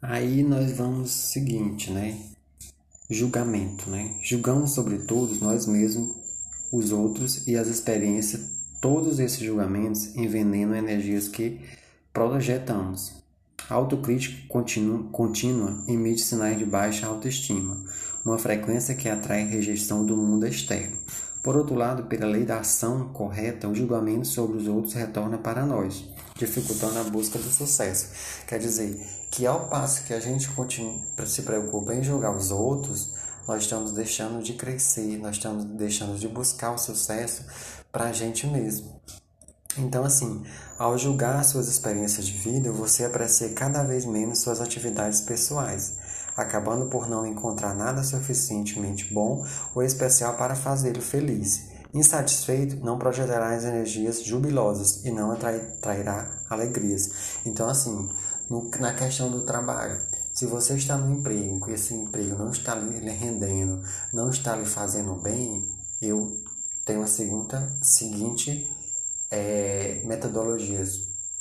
Aí nós vamos seguinte, né? Julgamento, né? Julgamos sobre todos nós mesmos, os outros e as experiências. Todos esses julgamentos envenenam energias que projetamos. A autocrítica contínua, contínua emite sinais de baixa autoestima, uma frequência que atrai rejeição do mundo externo. Por outro lado, pela lei da ação correta, o julgamento sobre os outros retorna para nós, dificultando a busca do sucesso. Quer dizer, que ao passo que a gente continua, se preocupa em julgar os outros, nós estamos deixando de crescer, nós estamos deixando de buscar o sucesso para a gente mesmo. Então, assim, ao julgar suas experiências de vida, você aprecia cada vez menos suas atividades pessoais, acabando por não encontrar nada suficientemente bom ou especial para fazê-lo feliz. Insatisfeito, não projetará as energias jubilosas e não atrairá alegrias. Então, assim, no, na questão do trabalho, se você está no emprego e esse emprego não está lhe rendendo, não está lhe fazendo bem, eu tenho a segunda, seguinte é.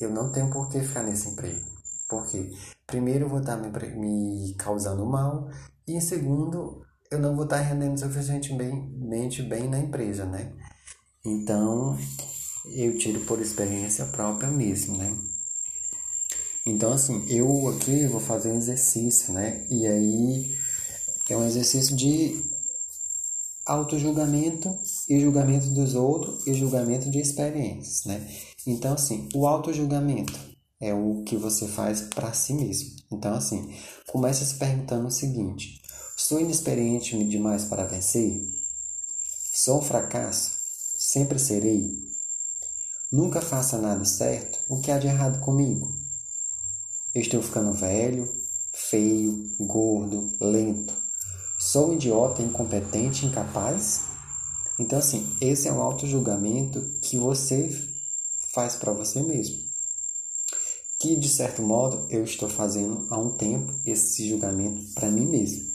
Eu não tenho por que ficar nesse emprego. Por quê? Primeiro, eu vou estar me, me causando mal, e segundo, eu não vou estar rendendo suficientemente bem na empresa, né? Então, eu tiro por experiência própria mesmo, né? Então, assim, eu aqui vou fazer um exercício, né? E aí, é um exercício de auto-julgamento e julgamento dos outros e julgamento de experiências, né? Então, assim, o auto-julgamento é o que você faz para si mesmo. Então, assim, comece se perguntando o seguinte: sou inexperiente demais para vencer? Sou um fracasso? Sempre serei? Nunca faça nada certo? O que há de errado comigo? Estou ficando velho, feio, gordo, lento. Sou idiota, incompetente, incapaz? Então, assim, esse é um auto-julgamento que você faz para você mesmo. Que, de certo modo, eu estou fazendo há um tempo esse julgamento para mim mesmo.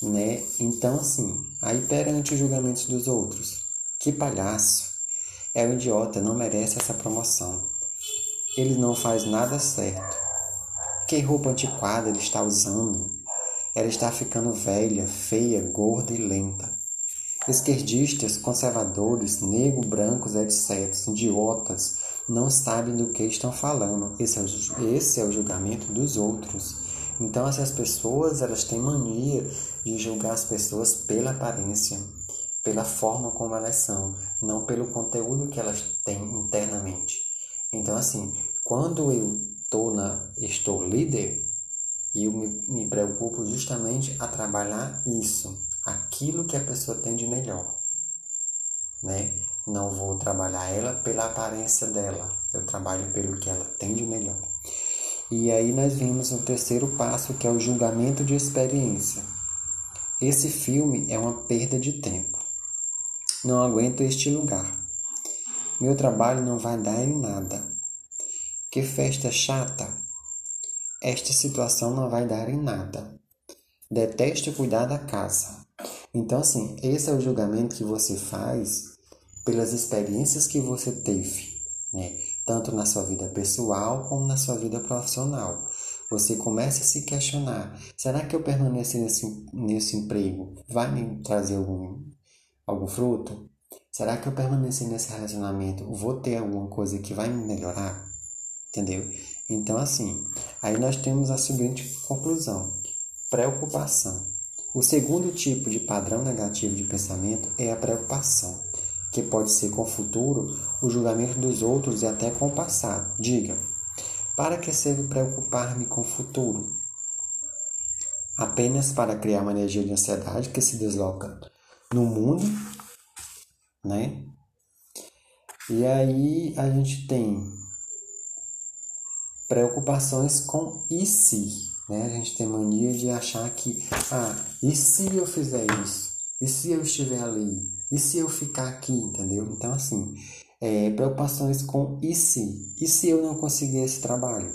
Né? Então, assim, aí perante os julgamentos dos outros, que palhaço! É um idiota, não merece essa promoção. Ele não faz nada certo. Que roupa antiquada ele está usando? Ela está ficando velha, feia, gorda e lenta. Esquerdistas, conservadores, negros, brancos, etc., idiotas, não sabem do que estão falando. Esse é, o, esse é o julgamento dos outros. Então, essas pessoas elas têm mania de julgar as pessoas pela aparência, pela forma como elas são, não pelo conteúdo que elas têm internamente. Então, assim, quando eu tô na, estou líder, eu me, me preocupo justamente a trabalhar isso, aquilo que a pessoa tem de melhor, né? Não vou trabalhar ela pela aparência dela, eu trabalho pelo que ela tem de melhor. E aí nós vimos o terceiro passo, que é o julgamento de experiência. Esse filme é uma perda de tempo. Não aguento este lugar. Meu trabalho não vai dar em nada. Que festa chata! esta situação não vai dar em nada. Deteste cuidar da casa. Então, assim, esse é o julgamento que você faz pelas experiências que você teve, né? Tanto na sua vida pessoal como na sua vida profissional. Você começa a se questionar: será que eu permanecer nesse, nesse emprego vai me trazer algum, algum fruto? Será que eu permanecer nesse relacionamento vou ter alguma coisa que vai me melhorar? Entendeu? Então, assim, aí nós temos a seguinte conclusão: preocupação. O segundo tipo de padrão negativo de pensamento é a preocupação, que pode ser com o futuro, o julgamento dos outros e até com o passado. Diga: para que serve preocupar-me com o futuro? Apenas para criar uma energia de ansiedade que se desloca no mundo, né? E aí a gente tem preocupações com e se. Né? A gente tem mania de achar que, ah, e se eu fizer isso? E se eu estiver ali? E se eu ficar aqui? Entendeu? Então, assim, é, preocupações com e se? E se eu não conseguir esse trabalho?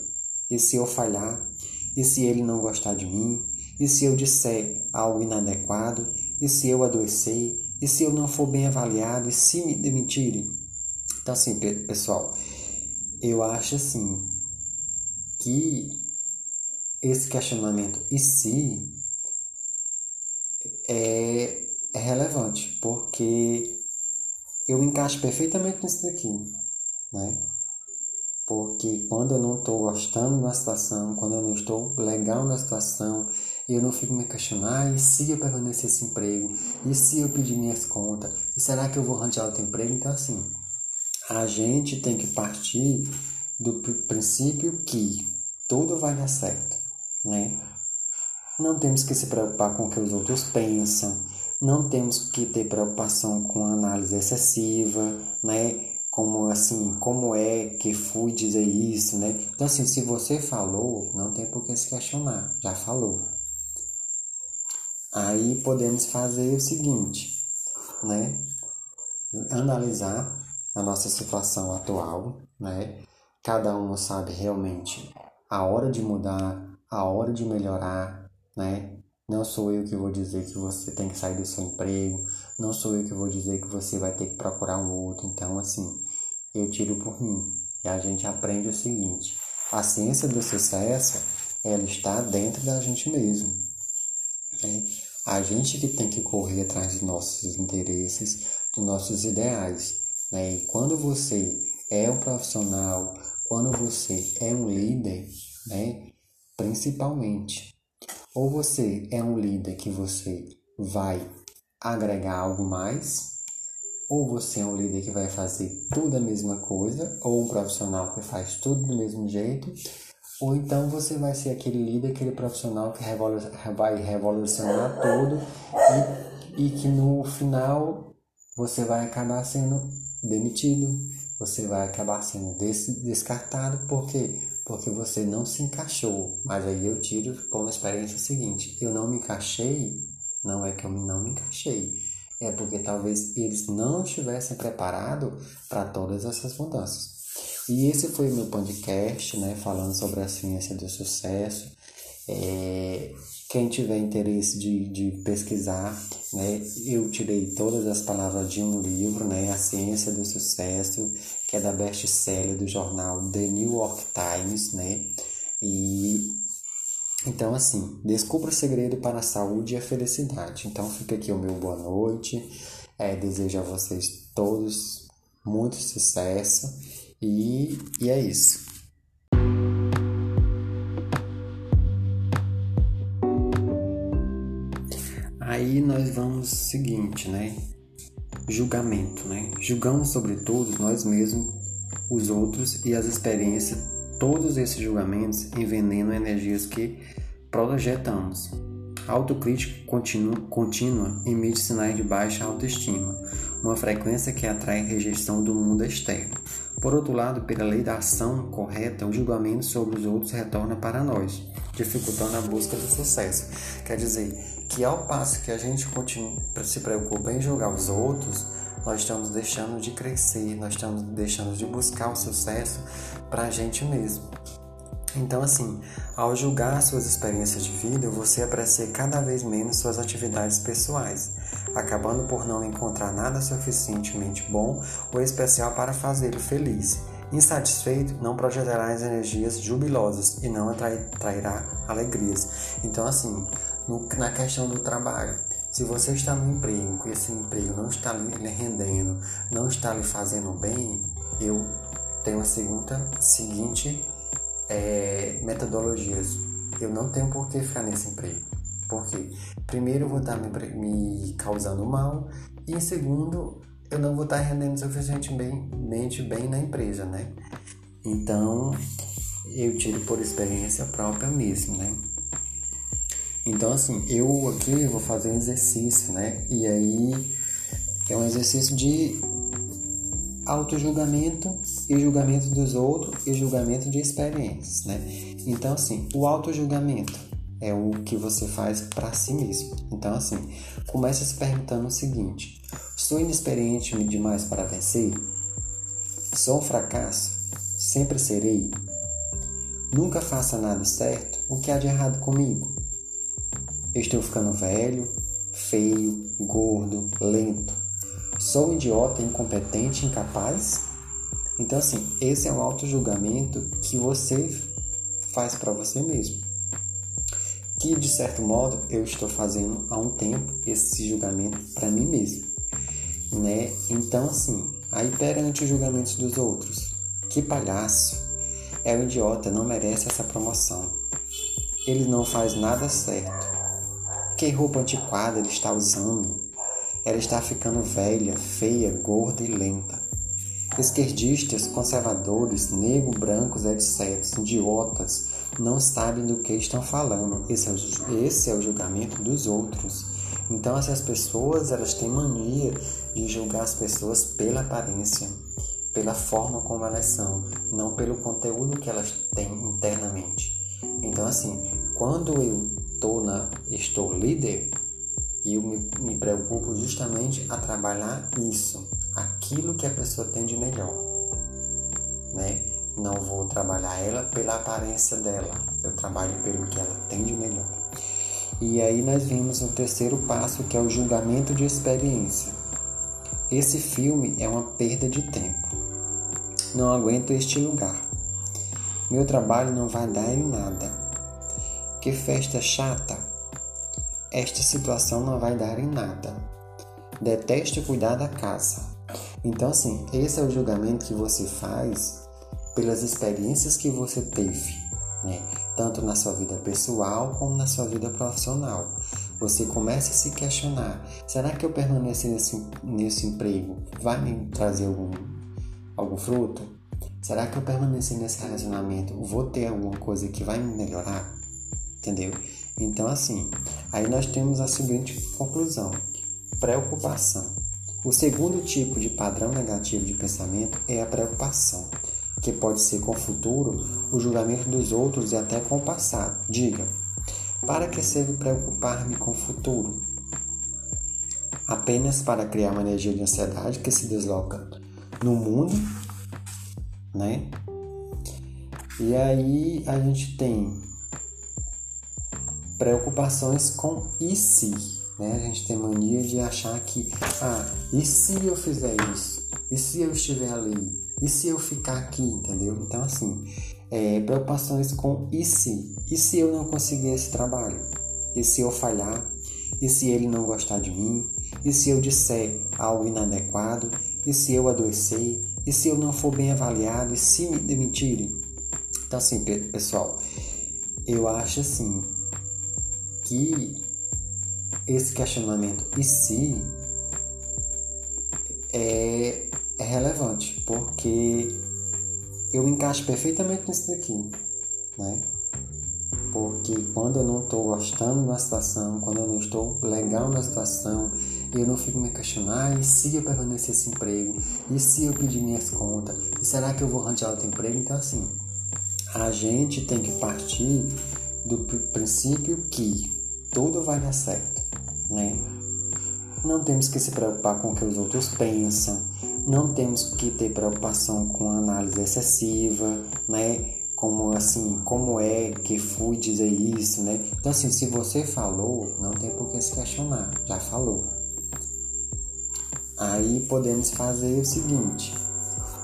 E se eu falhar? E se ele não gostar de mim? E se eu disser algo inadequado? E se eu adoecer? E se eu não for bem avaliado? E se me demitirem? Então, assim, pessoal, eu acho assim, que esse questionamento e se é, é relevante, porque eu encaixo perfeitamente nisso daqui, né? Porque quando eu não estou gostando da situação, quando eu não estou legal na situação, eu não fico me questionando, ah, e se eu permanecer esse emprego? E se eu pedir minhas contas? E será que eu vou arranjar outro emprego? Então, assim, a gente tem que partir do princípio que tudo vai dar certo, né? Não temos que se preocupar com o que os outros pensam, não temos que ter preocupação com análise excessiva, né? como assim, como é que fui dizer isso, né? Então assim, se você falou, não tem por que se questionar, já falou. Aí podemos fazer o seguinte, né? Analisar a nossa situação atual, né? Cada um sabe realmente a hora de mudar, a hora de melhorar, né? Não sou eu que vou dizer que você tem que sair do seu emprego, não sou eu que vou dizer que você vai ter que procurar um outro. Então, assim, eu tiro por mim. E a gente aprende o seguinte: a ciência do sucesso, ela está dentro da gente mesmo. Né? A gente que tem que correr atrás dos nossos interesses, dos nossos ideais. Né? E quando você é um profissional, quando você é um líder, né? principalmente ou você é um líder que você vai agregar algo mais, ou você é um líder que vai fazer tudo a mesma coisa, ou um profissional que faz tudo do mesmo jeito, ou então você vai ser aquele líder, aquele profissional que vai revolucionar tudo e, e que no final você vai acabar sendo demitido, você vai acabar sendo descartado, por quê? Porque você não se encaixou. Mas aí eu tiro como experiência seguinte: eu não me encaixei, não é que eu não me encaixei, é porque talvez eles não estivessem preparados para todas essas mudanças. E esse foi o meu podcast, né, falando sobre a ciência do sucesso. É, quem tiver interesse de, de pesquisar, né, eu tirei todas as palavras de um livro, né, A Ciência do Sucesso, que é da best-seller do jornal The New York Times, né, e então assim, descubra o segredo para a saúde e a felicidade. Então fica aqui o meu boa noite, é, desejo a vocês todos muito sucesso e, e é isso. Aí nós vamos seguinte, né? Julgamento, né? Julgamos sobre todos nós mesmos, os outros e as experiências. Todos esses julgamentos envenenam energias que projetamos. Autocrítica contínua, contínua emite sinais de baixa autoestima, uma frequência que atrai rejeição do mundo externo. Por outro lado, pela lei da ação correta, o julgamento sobre os outros retorna para nós, dificultando a busca do sucesso. Quer dizer, que ao passo que a gente continua, se preocupa em julgar os outros, nós estamos deixando de crescer, nós estamos deixando de buscar o sucesso para a gente mesmo. Então, assim, ao julgar suas experiências de vida, você aprecia cada vez menos suas atividades pessoais, acabando por não encontrar nada suficientemente bom ou especial para fazê-lo feliz. Insatisfeito, não projetará as energias jubilosas e não atrairá alegrias. Então, assim, no, na questão do trabalho, se você está no emprego e esse emprego não está lhe rendendo, não está lhe fazendo bem, eu tenho a segunda, seguinte é. Eu não tenho por que ficar nesse emprego. Por quê? Primeiro, eu vou estar me, me causando mal e, em segundo, eu não vou estar rendendo suficientemente bem na empresa, né? Então, eu tiro por experiência própria mesmo, né? Então, assim, eu aqui vou fazer um exercício, né? E aí é um exercício de auto-julgamento e julgamento dos outros e julgamento de experiências, né? Então, assim, o auto-julgamento é o que você faz para si mesmo. Então, assim, comece se perguntando o seguinte: sou inexperiente demais para vencer? Sou um fracasso? Sempre serei? Nunca faça nada certo? O que há de errado comigo? Estou ficando velho, feio, gordo, lento. Sou um idiota, incompetente, incapaz? Então, assim, esse é um auto-julgamento que você faz para você mesmo. Que de certo modo eu estou fazendo há um tempo esse julgamento para mim mesmo, né? Então assim, aí perante os julgamentos dos outros, que palhaço, é um idiota, não merece essa promoção. Ele não faz nada certo. Que roupa antiquada ele está usando? Ela está ficando velha, feia, gorda e lenta. Esquerdistas, conservadores, negros, brancos, etc., idiotas, não sabem do que estão falando. Esse é, o, esse é o julgamento dos outros. Então essas pessoas elas têm mania de julgar as pessoas pela aparência, pela forma como elas são, não pelo conteúdo que elas têm internamente. Então assim, quando eu tô na, estou líder, eu me, me preocupo justamente a trabalhar isso, aquilo que a pessoa tem de melhor, né? Não vou trabalhar ela pela aparência dela, eu trabalho pelo que ela tem de melhor. E aí nós vimos o terceiro passo que é o julgamento de experiência. Esse filme é uma perda de tempo. Não aguento este lugar. Meu trabalho não vai dar em nada. Que festa chata! Esta situação não vai dar em nada. Detesto cuidar da casa. Então, assim, esse é o julgamento que você faz pelas experiências que você teve, né? tanto na sua vida pessoal como na sua vida profissional. Você começa a se questionar: será que eu permanecer nesse, nesse emprego vai me trazer algum, algum fruto? Será que eu permanecer nesse relacionamento vou ter alguma coisa que vai me melhorar? Entendeu? Então, assim, aí nós temos a seguinte conclusão: preocupação. O segundo tipo de padrão negativo de pensamento é a preocupação que pode ser com o futuro, o julgamento dos outros e até com o passado. Diga: para que serve preocupar-me com o futuro? Apenas para criar uma energia de ansiedade que se desloca no mundo, né? E aí a gente tem preocupações com e se, né? A gente tem mania de achar que, ah, e se eu fizer isso? E se eu estiver ali? E se eu ficar aqui, entendeu? Então, assim, é, preocupações com e se? E se eu não conseguir esse trabalho? E se eu falhar? E se ele não gostar de mim? E se eu disser algo inadequado? E se eu adoecer? E se eu não for bem avaliado? E se me demitirem? Então, assim, pessoal, eu acho assim que esse questionamento e se é é relevante, porque eu encaixo perfeitamente nisso daqui, né? Porque quando eu não estou gostando da situação, quando eu não estou legal na situação, eu não fico me questionando, ah, e se eu permanecer esse emprego? E se eu pedir minhas contas? E será que eu vou arranjar outro emprego? Então, assim, a gente tem que partir do princípio que tudo vai dar certo, né? Não temos que se preocupar com o que os outros pensam, não temos que ter preocupação com análise excessiva, né? Como assim, como é que fui dizer isso, né? Então assim, se você falou, não tem por que se questionar, já falou. Aí podemos fazer o seguinte,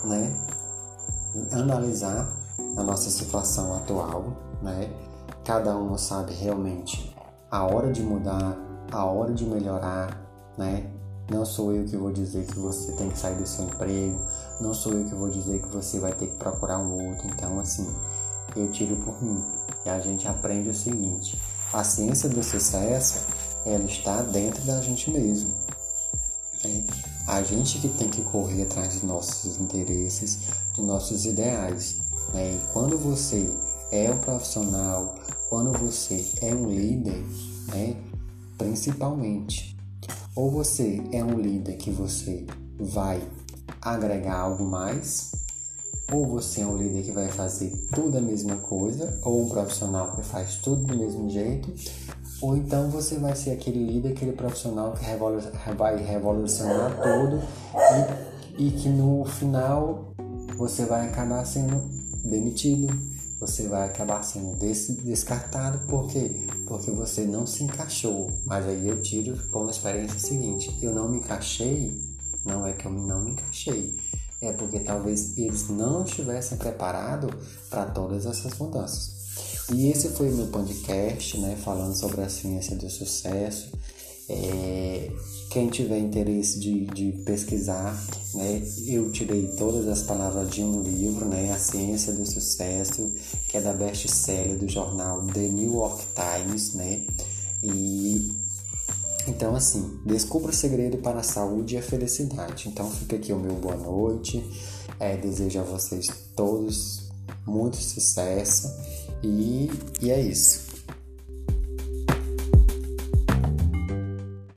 né? Analisar a nossa situação atual, né? Cada um sabe realmente a hora de mudar, a hora de melhorar, né? Não sou eu que vou dizer que você tem que sair do seu emprego, não sou eu que vou dizer que você vai ter que procurar um outro. Então, assim, eu tiro por mim. E a gente aprende o seguinte: a ciência do sucesso, ela está dentro da gente mesmo. Né? A gente que tem que correr atrás dos nossos interesses, dos nossos ideais. Né? E quando você é um profissional, quando você é um líder, né? principalmente, ou você é um líder que você vai agregar algo mais, ou você é um líder que vai fazer tudo a mesma coisa, ou um profissional que faz tudo do mesmo jeito, ou então você vai ser aquele líder, aquele profissional que vai revolucionar tudo e, e que no final você vai acabar sendo demitido, você vai acabar sendo descartado. Por quê? Porque você não se encaixou. Mas aí eu tiro como experiência seguinte: eu não me encaixei, não é que eu não me encaixei, é porque talvez eles não estivessem preparados para todas essas mudanças. E esse foi o meu podcast, né, falando sobre a ciência do sucesso. É, quem tiver interesse de, de pesquisar, né, eu tirei todas as palavras de um livro, né, A Ciência do Sucesso, que é da best-seller do jornal The New York Times, né, e então assim, descubra o segredo para a saúde e a felicidade. Então fica aqui o meu boa noite, é, desejo a vocês todos muito sucesso e, e é isso.